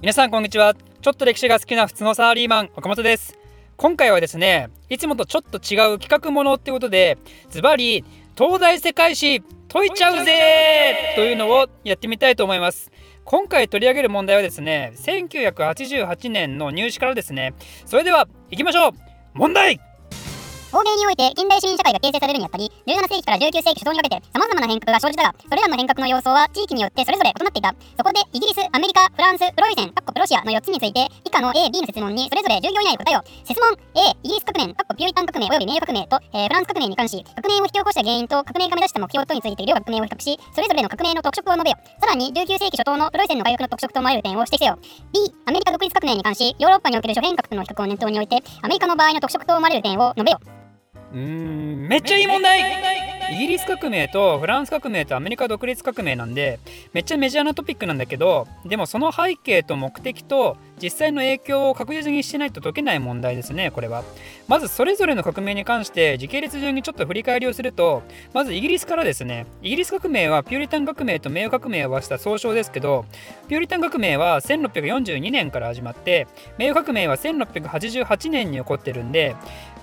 皆さんこんにちは。ちょっと歴史が好きな普通のサラリーマン岡本です。今回はですねいつもとちょっと違う企画ものってことでズバリ東大世界史解いちゃうぜというのをやってみたいと思います。今回取り上げる問題はですね1988年の入試からですね。それでは行きましょう。問題欧米において近代市民社会が形成されるにあたり、17世紀から19世紀初頭にかけて様々な変革が生じたが、それらの変革の様相は地域によってそれぞれ異なっていた。そこで、イギリス、アメリカ、フランス、プロイセン、プロシアの4つについて、以下の A、B の質問にそれぞれ10行以内答えを。質問 A、イギリス革命、ピューリタン革命及び名誉革命と、えー、フランス革命に関し、革命を引き起こした原因と革命が目指した目標とについて両革命を比較し、それぞれの革命の特色を述べよ。さらに、19世紀初頭のプロイセンの回復の特色と思われる点を指摘せよ。B、アメリカ独立革命に関し、ヨーロッパにおける諸変革との比較を念頭において、アメリカの場合の特色と思われる点を述べよ。うんめっちゃいい問題。イギリス革命とフランス革命とアメリカ独立革命なんでめっちゃメジャーなトピックなんだけどでもその背景と目的と実際の影響を確実にしてないと解けない問題ですねこれはまずそれぞれの革命に関して時系列順にちょっと振り返りをするとまずイギリスからですねイギリス革命はピューリタン革命と名誉革命を合わせた総称ですけどピューリタン革命は1642年から始まって名誉革命は1688年に起こってるんで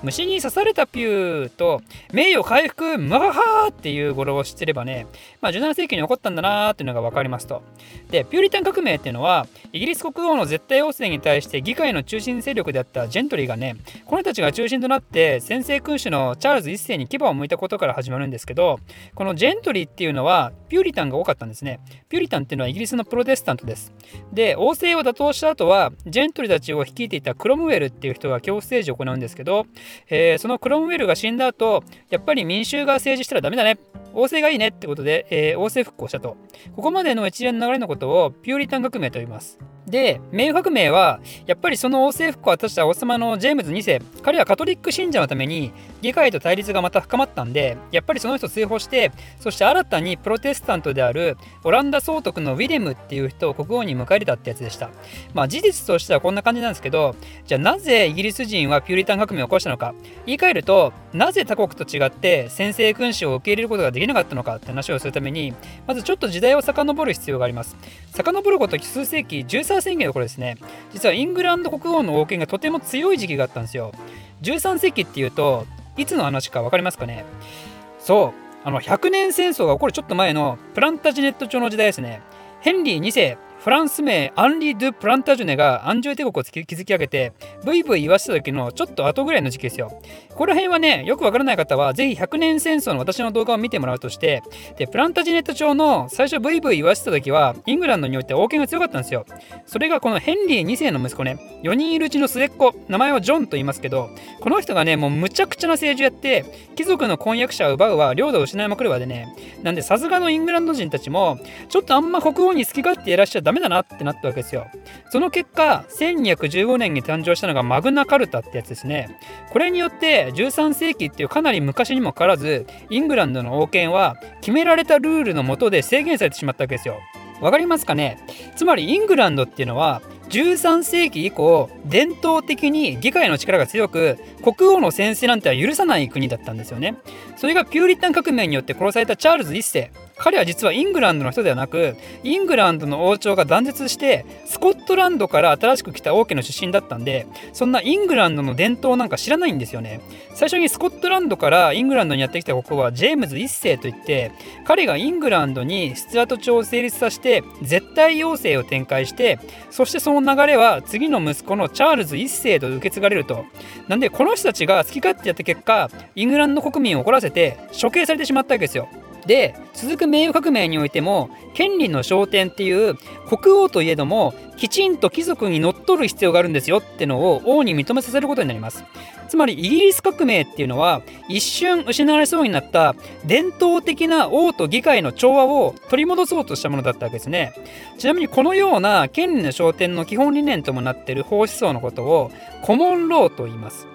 虫に刺されたピューと名誉回復ムハハーっていう語呂を知ってればね、まあ、17世紀に起こったんだなーっていうのが分かりますと。でピューリタン革命っていうのはイギリス国王の絶対王政に対して議会の中心勢力であったジェントリーがねこの人たちが中心となって先制君主のチャールズ1世に牙を向いたことから始まるんですけどこのジェントリーっていうのはピューリタンが多かったんですね。ピューリタンっていうのはイギリスのプロテスタントです。で王政を打倒した後はジェントリーたちを率いていたクロムウェルっていう人が恐怖政治を行うんですけどえー、そのクロムウェルが死んだ後やっぱり民衆が政治したらダメだね王政がいいねってことで、えー、王政復興したとここまでの一連の流れのことをピューリタン革命と言いますで名誉革命はやっぱりその王政復興を果たした王様のジェームズ2世彼はカトリック信者のために議会と対立がまた深まったんでやっぱりその人を追放してそして新たにプロテスタントであるオランダ総督のウィレムっていう人を国王に迎え入れたってやつでした。まあ事実としてはこんな感じなんですけどじゃあなぜイギリス人はピューリタン革命を起こしたのか。言い換えるとなぜ他国と違って先制君主を受け入れることができなかったのかって話をするためにまずちょっと時代を遡る必要があります。遡ること数世紀13宣言の頃ですね。実はイングランド国王の王権がとても強い時期があったんですよ。13世紀っていうといつの話か分かりますかね？そうあの100年戦争が起こるちょっと前のプランタジネット朝の時代ですね。ヘンリー2世フランス名アンリ・ドゥ・プランタジュネがアンジュ帝国を築き上げてブイブイ言わせた時のちょっと後ぐらいの時期ですよ。ここら辺はねよくわからない方はぜひ100年戦争の私の動画を見てもらうとしてでプランタジネット朝の最初ブイブイ言わせた時はイングランドにおいて王権が強かったんですよ。それがこのヘンリー2世の息子ね4人いるうちの末っ子名前はジョンと言いますけどこの人がねもうむちゃくちゃな政治をやって貴族の婚約者を奪うわ領土を失いまくるわでねなんでさすがのイングランド人たちもちょっとあんま国王に好き勝手やらしちゃダメだなってなったわけですよ。その結果、1215年に誕生したのがマグナカルタってやつですね。これによって13世紀っていうかなり昔にもかかわらず、イングランドの王権は決められたルールの下で制限されてしまったわけですよ。わかりますかね？つまりイングランドっていうのは13世紀以降伝統的に議会の力が強く国王の宣誓なんては許さない国だったんですよねそれがピューリタン革命によって殺されたチャールズ1世彼は実はイングランドの人ではなくイングランドの王朝が断絶してスコットランドから新しく来た王家の出身だったんでそんなイングランドの伝統なんか知らないんですよね。最初にスコットランドからイングランドにやってきた国王はジェームズ1世といって彼がイングランドにスチュアート朝を成立させて絶対要請を展開してそしてその流れは次の息子のチャールズ1世と受け継がれると。なんでこの人たちが好き勝手やった結果イングランド国民を怒らせて処刑されてしまったわけですよ。で続く名誉革命においても権利の昇天っていう国王といえどもきちんと貴族にのっとる必要があるんですよってのを王に認めさせることになります。つまりイギリス革命っていうのは一瞬失われそうになった伝統的な王と議会の調和を取り戻そうとしたものだったわけですね。ちなみにこのような権利の昇天の基本理念ともなっている法思想のことをコモンローと言います。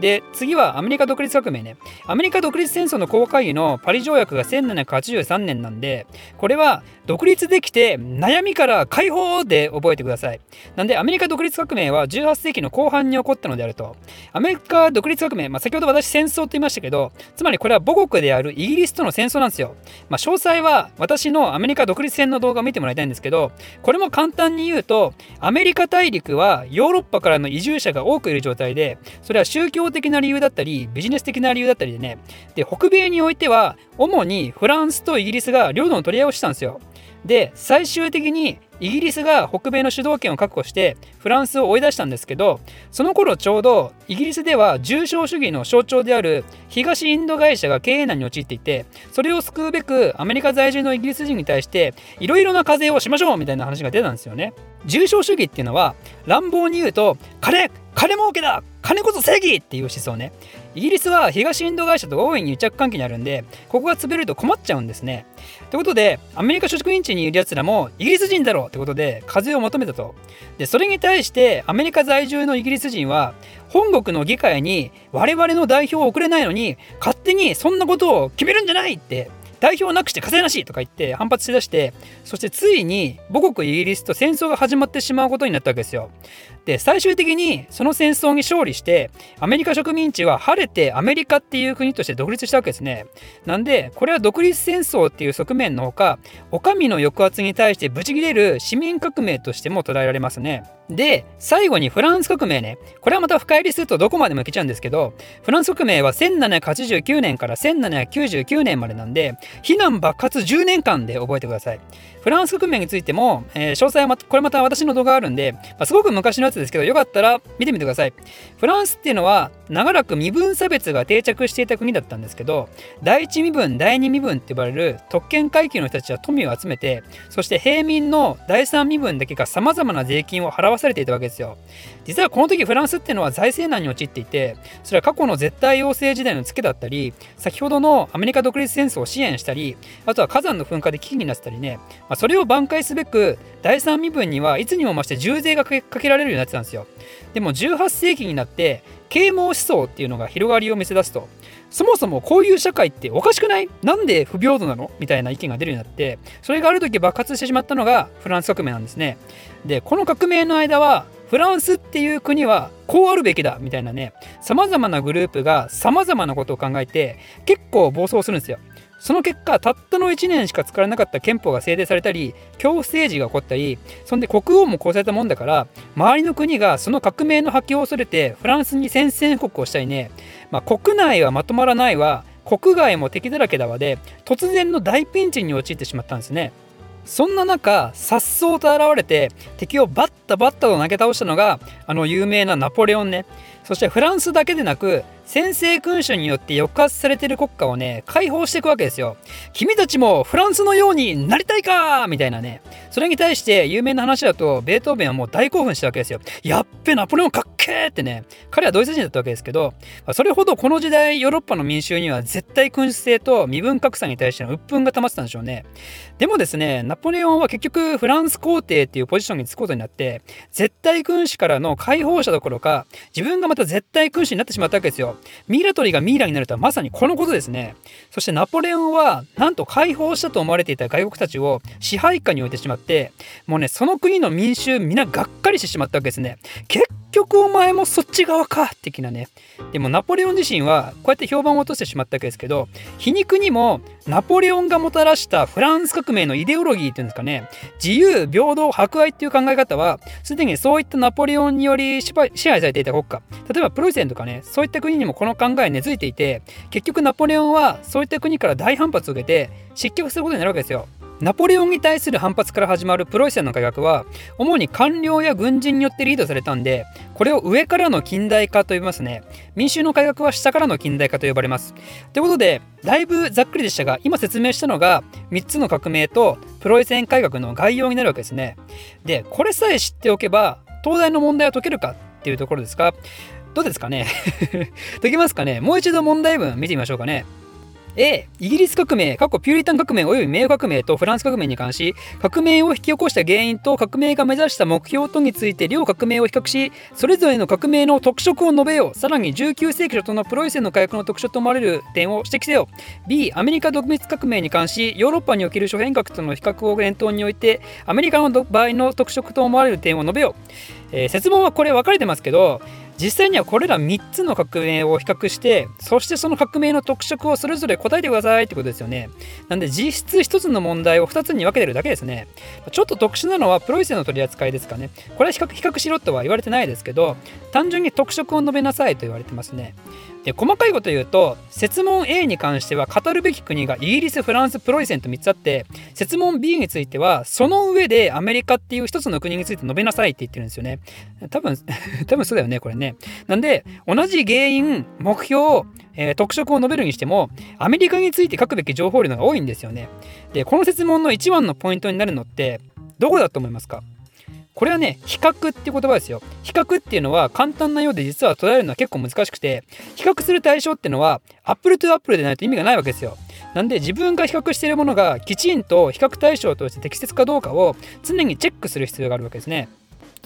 で次はアメリカ独立革命ね。アメリカ独立戦争の公開議のパリ条約が1783年なんでこれは独立できて悩みから解放で覚えてください。なんでアメリカ独立革命は18世紀の後半に起こったのであると。アメリカ独立革命、まあ、先ほど私戦争と言いましたけどつまりこれは母国であるイギリスとの戦争なんですよ、まあ、詳細は私のアメリカ独立戦の動画を見てもらいたいんですけどこれも簡単に言うとアメリカ大陸はヨーロッパからの移住者が多くいる状態でそれは宗教的な理由だったりビジネス的な理由だったりでね。で北米においては主にフランスとイギリスが領土の取り合いをしたんですよ。で最終的にイギリスが北米の主導権を確保してフランスを追い出したんですけどその頃ちょうどイギリスでは重商主義の象徴である東インド会社が経営難に陥っていてそれを救うべくアメリカ在住のイギリス人に対していろいろな課税をしましょうみたいな話が出たんですよね。重商主義っていうのは乱暴に言うと金金儲けだ金こそ正義っていう思想ねイギリスは東インド会社と大いに癒着関係にあるんでここが潰れると困っちゃうんですねということでアメリカ諸職員地にいるやつらもイギリス人だろってことで課税を求めたとでそれに対してアメリカ在住のイギリス人は本国の議会に我々の代表を送れないのに勝手にそんなことを決めるんじゃないって代表なくして稼いなしとか言って反発しだしてそしてついに母国イギリスと戦争が始まってしまうことになったわけですよ。で最終的にその戦争に勝利してアメリカ植民地は晴れてアメリカっていう国として独立したわけですね。なんでこれは独立戦争っていう側面のほかお上の抑圧に対してブチギレる市民革命としても捉えられますね。で最後にフランス革命ねこれはまた深入りするとどこまでもいけちゃうんですけどフランス革命は1789年から1799年までなんで避難爆発10年間で覚えてください。フランス革命についても、えー、詳細はこれまた私の動画あるんで、まあ、すごく昔のやつですけどよかったら見てみてください。フランスっていうのは長らく身分差別が定着していた国だったんですけど第一身分第二身分って呼ばれる特権階級の人たちは富を集めてそして平民の第三身分だけがさまざまな税金を払わされていたわけですよ。実はこの時フランスっていうのは財政難に陥っていてそれは過去の絶対要請時代のツケだったり先ほどのアメリカ独立戦争を支援したりあとは火山の噴火で危機になってたりね、まあ、それを挽回すべく第三身分にはいつにも増して重税がかけられるようになってたんですよ。でも18世紀になって啓蒙思想っていうのが広がりを見せ出すとそもそもこういう社会っておかしくない？なんで不平等なの？みたいな意見が出るようになってそれがある時爆発してしまったのがフランス革命なんですね。でこの革命の間はフランスっていう国はこうあるべきだみたいなね様々なグループが様々なことを考えて結構暴走するんですよ。その結果たったの1年しか使われなかった憲法が制定されたり恐怖政治が起こったりそんで国王も殺されたもんだから周りの国がその革命の波及を恐れてフランスに宣戦布告をしたりね、まあ、国内はまとまらないわ国外も敵だらけだわで突然の大ピンチに陥ってしまったんですね。そんな中颯爽と現れて敵をバッタバッタと投げ倒したのがあの有名なナポレオンね。そしてフランスだけでなく先制君主によって抑圧されている国家をね、解放していくわけですよ。君たちもフランスのようになりたいか？みたいなね。それに対して有名な話だと、ベートーベンはもう大興奮したわけですよ。やっべ、ナポレオンかっけーってね。彼はドイツ人だったわけですけど、それほどこの時代、ヨーロッパの民衆には絶対君主制と身分格差に対しての鬱憤が溜まってたんでしょうね。でもですね、ナポレオンは結局フランス皇帝っていうポジションにつくことになって、絶対君主からの解放者どころか、自分がまた絶対君主になってしまったわけですよ。ミイラ取りがミイラになるとはまさにこのことですね。そしてナポレオンはなんと解放したと思われていた外国たちを支配下に置いてしまってもうねその国の民衆皆がっかりしてしまったわけですね。結局お前もそっち側か的なね。でもナポレオン自身はこうやって評判を落としてしまったわけですけど皮肉にもナポレオンがもたらしたフランス革命のイデオロギーっていうんですかね自由平等博愛っていう考え方はすでにそういったナポレオンにより支配されていた国家例えばプロイセンとかねそういった国にもこの考え根付いていて結局ナポレオンはそういった国から大反発を受けて失脚することになるわけですよ。ナポレオンに対する反発から始まるプロイセンの改革は主に官僚や軍人によってリードされたんでこれを上からの近代化と呼びますね。民衆の改革は下からの近代化と呼ばれます。ということでだいぶざっくりでしたが今説明したのが3つの革命とプロイセン改革の概要になるわけですね。でこれさえ知っておけば東大の問題は解けるか？っていうところですか？どうですかね？解けますかね？もう一度問題文見てみましょうかね。A、イギリス革命、過去ピューリタン革命及び名誉革命とフランス革命に関し、革命を引き起こした原因と革命が目指した目標とについて両革命を比較し、それぞれの革命の特色を述べよう。さらに19世紀初頭のプロイセンの改革の特徴と思われる点を指摘せよ。B、アメリカ独立革命に関し、ヨーロッパにおける諸変革との比較を念頭において、アメリカの場合の特色と思われる点を述べよう。えー、説問はこれ分かれてますけど、実際にはこれら3つの革命を比較してそしてその革命の特色をそれぞれ答えてくださいってことですよね。なんで実質1つの問題を2つに分けてるだけですね。ちょっと特殊なのはプロイセンの取り扱いですかね。これは比較比較しろとは言われてないですけど単純に特色を述べなさいと言われてますね。で細かいこと言うと設問 A に関しては語るべき国がイギリスフランスプロイセンと3つあって設問 B についてはその上でアメリカっていう1つの国について述べなさいって言ってるんですよね。多分 多分そうだよねこれね。なんで同じ原因目標えー、特色を述べるにしてもアメリカについて書くべき情報量が多いんですよね。でこの設問の一番のポイントになるのってどこだと思いますか？これはね、比較って言葉ですよ。比較っていうのは簡単なようで実は捉えるのは結構難しくて、比較する対象っていうのは、 apple to apple でないと意味がないわけですよ。なんで自分が比較しているものがきちんと比較対象として適切かどうかを常にチェックする必要があるわけですね。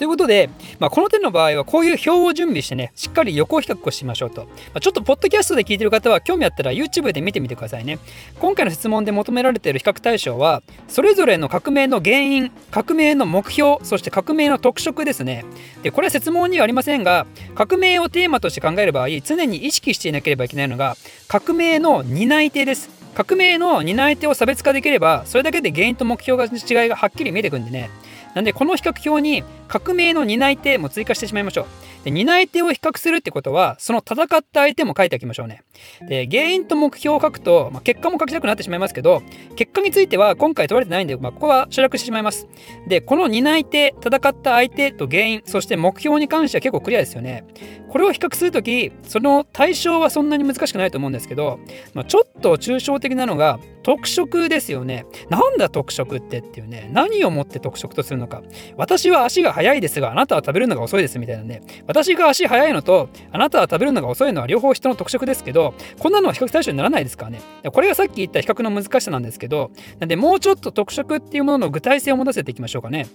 ということで、まあ、この点の場合はこういう表を準備してね、しっかり横比較をしましょうと。まあ、ちょっとポッドキャストで聞いてる方は興味あったら YouTube で見てみてくださいね。今回の質問で求められている比較対象は、それぞれの革命の原因、革命の目標、そして革命の特色ですね。で、これは質問にはありませんが、革命をテーマとして考える場合、常に意識していなければいけないのが、革命の担い手です。革命の担い手を差別化できれば、それだけで原因と目標が違いがはっきり見えてくるんでね。なんでこの比較表に革命の担い手も追加してしまいましょう。で担い手を比較するってことはその戦った相手も書いておきましょうね。で原因と目標を書くと、まあ、結果も書きたくなってしまいますけど結果については今回問われてないんで、まあ、ここは省略してしまいます。でこの担い手戦った相手と原因そして目標に関しては結構クリアですよね。これを比較するときその対象はそんなに難しくないと思うんですけど、まあ、ちょっと抽象的なのが特色ですよね。なんだ特色ってっていうね何をもって特色とするのか。私は足が速いですがあなたは食べるのが遅いですみたいなね。私が足速いのとあなたは食べるのが遅いのは両方人の特色ですけどこんなのは比較対象にならないですからね。これがさっき言った比較の難しさなんですけどなんでもうちょっと特色っていうものの具体性を持たせていきましょうかね。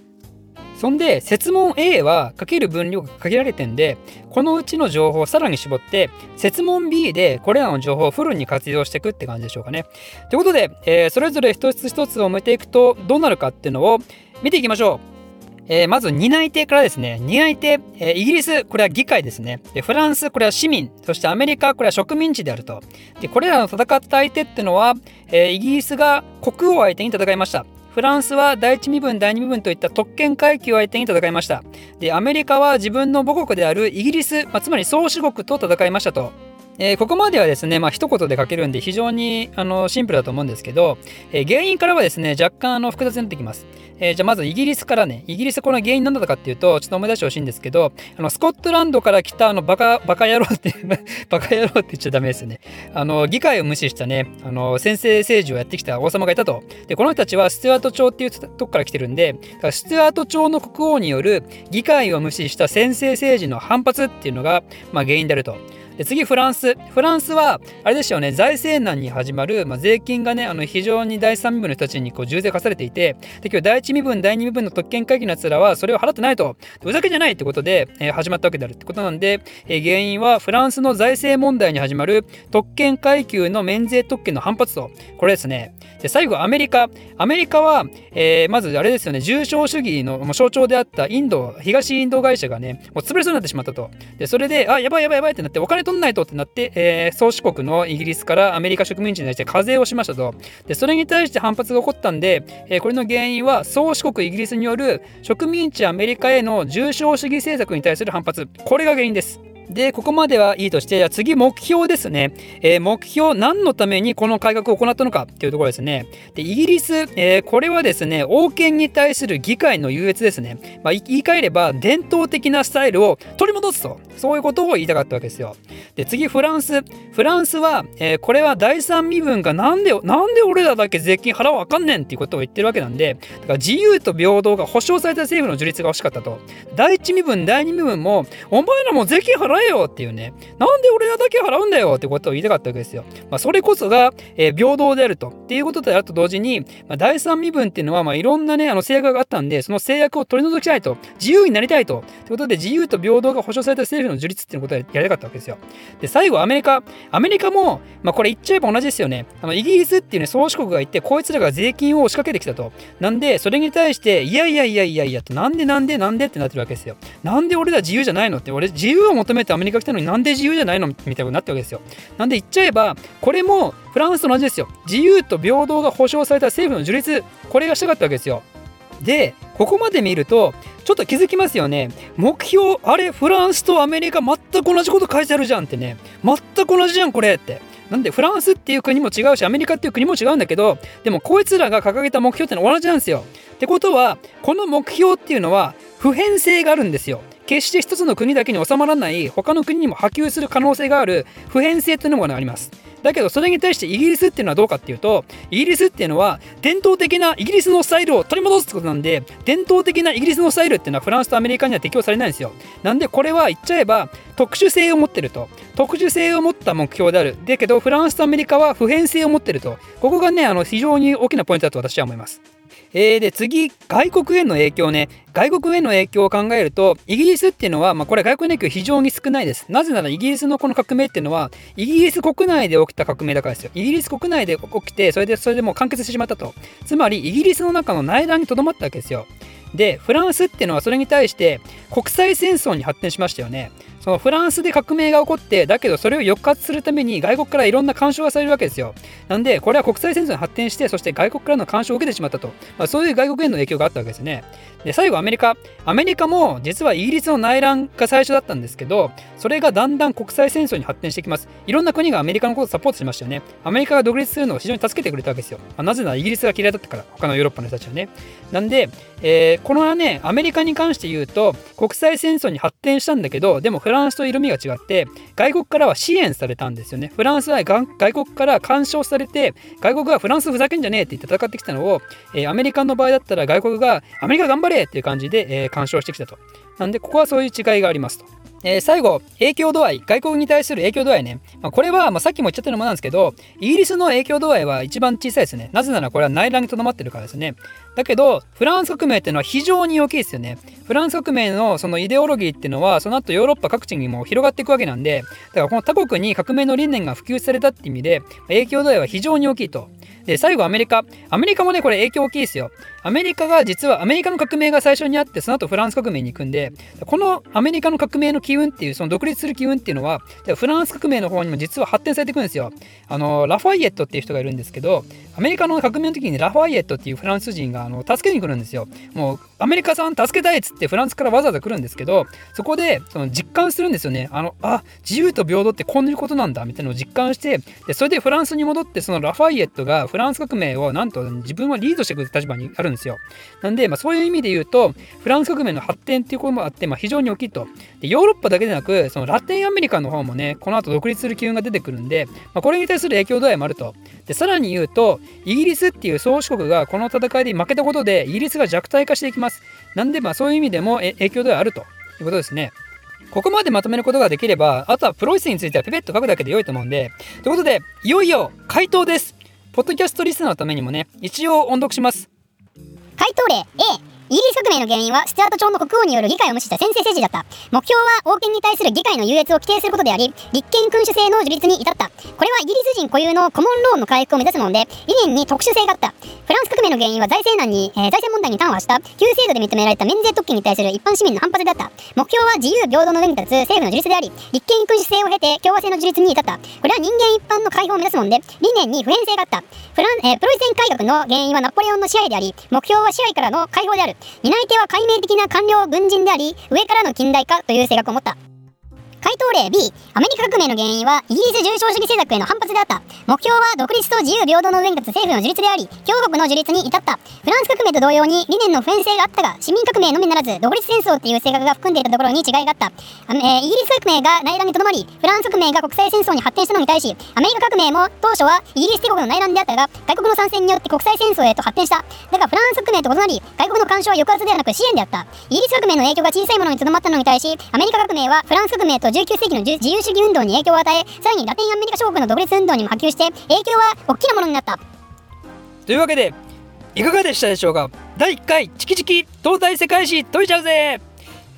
そんで設問 A はかける分量が限られてんでこのうちの情報をさらに絞って設問 B でこれらの情報をフルに活用していくって感じでしょうかね。ということで、えー、それぞれ一つ一つを埋めていくとどうなるかっていうのを見ていきましょう。えー、まず担い手からですね。担い手、えー、イギリスこれは議会ですね。でフランスこれは市民。そしてアメリカこれは植民地であると。でこれらの戦った相手っていうのは、えー、イギリスが国王相手に戦いました。フランスは第一身分第二身分といった特権階級を相手に戦いました。でアメリカは自分の母国であるイギリス、まあ、つまり宗主国と戦いましたと。えー、ここまではですね、まあ一言で書けるんで非常にあのシンプルだと思うんですけど、えー、原因からはですね、若干あの複雑になってきます。えー、じゃあまずイギリスからね、イギリスこの原因何だったかっていうと、ちょっと思い出してほしいんですけど、あのスコットランドから来たあのバカ、バカ野郎って バカ野郎って言っちゃダメですね。あの、議会を無視したね、あの、先制政治をやってきた王様がいたと。で、この人たちはスチュアート朝っていうとこから来てるんで、だからスチュアート朝の国王による議会を無視した先制政治の反発っていうのが、まあ、原因であると。で次フランス。フランスはあれですよね財政難に始まる、まあ、税金がねあの非常に第三身分の人たちにこう重税課されていてで今日第一身分第二身分の特権会議のやつらはそれを払ってないと。ふざけじゃないってことで、えー、始まったわけであるってことなんで、えー、原因はフランスの財政問題に始まる特権階級の免税特権の反発と。これですね。で最後アメリカ。アメリカは、えー、まずあれですよね重症主義の象徴であったインド東インド会社がねもう潰れそうになってしまったと。でそれであやばいやばいやばいってなってお金取んないとってなって、えー、宗主国のイギリスからアメリカ植民地に対して課税をしましたと。で、それに対して反発が起こったんで、えー、これの原因は宗主国イギリスによる植民地アメリカへの重症主義政策に対する反発。これが原因です。で、ここまではいいとして、じゃあ次目標ですね。えー、目標、何のためにこの改革を行ったのかっていうところですね。で、イギリス、えー、これはですね、王権に対する議会の優越ですね。まあ、言い換えれば、伝統的なスタイルを取り戻すと。そういうことを言いたかったわけですよ。で、次、フランス。フランスは、えー、これは第三身分がなんで、なんで俺らだけ税金払わあかんねんっていうことを言ってるわけなんで、だから自由と平等が保障された政府の樹立が欲しかったと。第一身分、第二身分も、お前らも税金払払えよっていうね、なんで俺らだけ払うんだよってことを言いたかったわけですよ。まあ、それこそが、えー、平等であると。っていうことであると同時に、まあ、第三身分っていうのは、まあ、いろんなね、あの制約があったんで、その制約を取り除きたいと。自由になりたいと。ということで、自由と平等が保障された政府の樹立っていうことをやりたかったわけですよ。で、最後、アメリカ。アメリカも、まあ、これ言っちゃえば同じですよね。あのイギリスっていうね、宗主国がいて、こいつらが税金を押しかけてきたと。なんで、それに対して、いやいやいやいやいやと、なんでなんでなんでってなってるわけですよ。なんで俺ら自由じゃないのって、俺自由を求めてアメリカ来たのになんで自由じゃないの？みたいなことになってるわけですよ。なんで言っちゃえば、これもフランスと同じですよ。自由と平等が保障された政府の樹立、これがしたかったわけですよ。で、ここまで見ると、ちょっと気づきますよね。目標、あれ、フランスとアメリカ全く同じこと書いてあるじゃんってね。全く同じじゃん、これって。なんでフランスっていう国も違うしアメリカっていう国も違うんだけどでもこいつらが掲げた目標ってのは同じなんですよ。ってことはこの目標っていうのは普遍性があるんですよ。決して一つの国だけに収まらない他の国にも波及する可能性がある普遍性というのがあります。だけどそれに対してイギリスっていうのはどうかっていうとイギリスっていうのは伝統的なイギリスのスタイルを取り戻すってことなんで伝統的なイギリスのスタイルっていうのはフランスとアメリカには適用されないんですよ。なんでこれは言っちゃえば特殊性を持ってると。特殊性を持った目標である。だけどフランスとアメリカは普遍性を持ってると。ここがねあの非常に大きなポイントだと私は思います。えー、で次外国への影響ね。外国への影響を考えるとイギリスっていうのは、まあ、これ外国の影響非常に少ないです。なぜならイギリスのこの革命っていうのはイギリス国内で起きた革命だからですよ。イギリス国内で起きてそれでそれでもう完結してしまったと。つまりイギリスの中の内乱にとどまったわけですよ。でフランスっていうのはそれに対して国際戦争に発展しましたよね。そのフランスで革命が起こってだけどそれを抑圧するために外国からいろんな干渉がされるわけですよ。なんでこれは国際戦争に発展してそして外国からの干渉を受けてしまったと、まあ、そういう外国への影響があったわけですね。で最後アメリカ。アメリカも実はイギリスの内乱が最初だったんですけどそれがだんだん国際戦争に発展していきます。いろんな国がアメリカのことをサポートしましたよね。アメリカが独立するのを非常に助けてくれたわけですよ、まあ、なぜならイギリスが嫌いだったから他のヨーロッパの人たちはね。なんで、えー、このねアメリカに関して言うと国際戦争に発展したんだけどでもフラランスと色味が違って外国からは支援されたんですよねフランスは外国から干渉されて外国がフランスふざけんじゃねえって言って戦ってきたのを、えー、アメリカの場合だったら外国がアメリカ頑張れっていう感じで、えー、干渉してきたと。なんで、ここはそういう違いがありますと。えー、最後、影響度合い、外国に対する影響度合いね。まあ、これは、まあ、さっきも言っちゃったのもなんですけど、イギリスの影響度合いは一番小さいですね。なぜならこれは内乱にとどまってるからですね。だけど、フランス革命っていうのは非常に大きいですよね。フランス革命のそのイデオロギーっていうのは、その後ヨーロッパ各地にも広がっていくわけなんで、だからこの他国に革命の理念が普及されたって意味で、影響度合いは非常に大きいと。で、最後アメリカ。アメリカもね、これ影響大きいですよ。アメリカが実はアメリカの革命が最初にあって、その後フランス革命に行くんで、このアメリカの革命の機運っていう、その独立する機運っていうのは、フランス革命の方にも実は発展されていくんですよ。あの、ラファイエットっていう人がいるんですけど、アメリカの革命の時にラファイエットっていうフランス人があの助けに来るんですよ。もうアメリカさん助けたいっつってフランスからわざわざ来るんですけど、そこでその実感するんですよね。あの、あ、自由と平等ってこういうことなんだみたいなのを実感して、でそれでフランスに戻って、そのラファイエットがフランス革命をなんと自分はリードしてくる立場にあるんですですよ。なんで、まあ、そういう意味で言うと、フランス革命の発展っていうこともあって、まあ、非常に大きいと。でヨーロッパだけでなく、そのラテンアメリカの方もね、この後独立する機運が出てくるんで、まあ、これに対する影響度合いもあると。で、さらに言うと、イギリスっていう宗主国がこの戦いで負けたことで、イギリスが弱体化していきます。なんで、まあ、そういう意味でも影響度合いあるということですね。ここまでまとめることができれば、あとはプロイスについてはペペッと書くだけで良いと思うんで、ということで、いよいよ回答です。ポッドキャストリスナーのためにもね、一応音読します。回答例 A イギリス革命の原因はスチュアート朝の国王による議会を無視した先制政治だった。目標は王権に対する議会の優越を規定することであり、立憲君主制の樹立に至った。これはイギリス人固有のコモンローンの回復を目指すもので、理念に特殊性があった。フランス革命の原因は財政難に、えー、財政問題に端をした旧制度で認められた免税特権に対する一般市民の反発であった。目標は自由平等の上に立つ政府の樹立であり、立憲君主制を経て共和制の樹立に至った。これは人間一般の解放を目指すもので、理念に普遍性があった。フラン、えー、プロイセン改革の原因はナポレオンの支配であり、目標は支配からの解放である。担い手は解明的な官僚軍人であり、上からの近代化という性格を持った。回答例 B、アメリカ革命の原因はイギリス重商主義政策への反発であった。目標は独立と自由平等の上に立つ政府の樹立であり、共和国の樹立に至った。フランス革命と同様に理念の普遍性があったが、市民革命のみならず、独立戦争っていう性格が含んでいたところに違いがあった。えー、イギリス革命が内乱にとどまり、フランス革命が国際戦争に発展したのに対し、アメリカ革命も当初はイギリス帝国の内乱であったが、外国の参戦によって国際戦争へと発展した。だがフランス革命と異なり、外国の干渉は抑圧ではなく支援であった。イギリス革命の影響が小さいものにとどまったのに対し、アメリカ革命はフランス革命と19世紀の自由主義運動に影響を与えさらにラテンアメリカ諸国の独立運動にも波及して影響は大きなものになった。というわけでいかがでしたでしょうか？第1回チキチキ東大世界史解いちゃうぜ！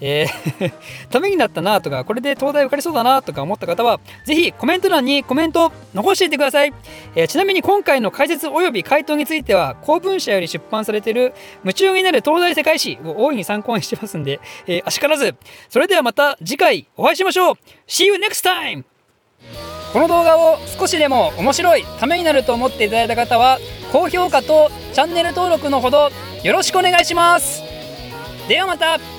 えー ためになったなとかこれで東大受かりそうだなとか思った方はぜひコメント欄にコメント残していてください、えーちなみに今回の解説および回答については公文社より出版されている夢中になる東大世界史を大いに参考にしてますんで、えー、あしからず。それではまた次回お会いしましょう。See you next time! この動画を少しでも面白いためになると思っていただいた方は高評価とチャンネル登録のほどよろしくお願いします。ではまた。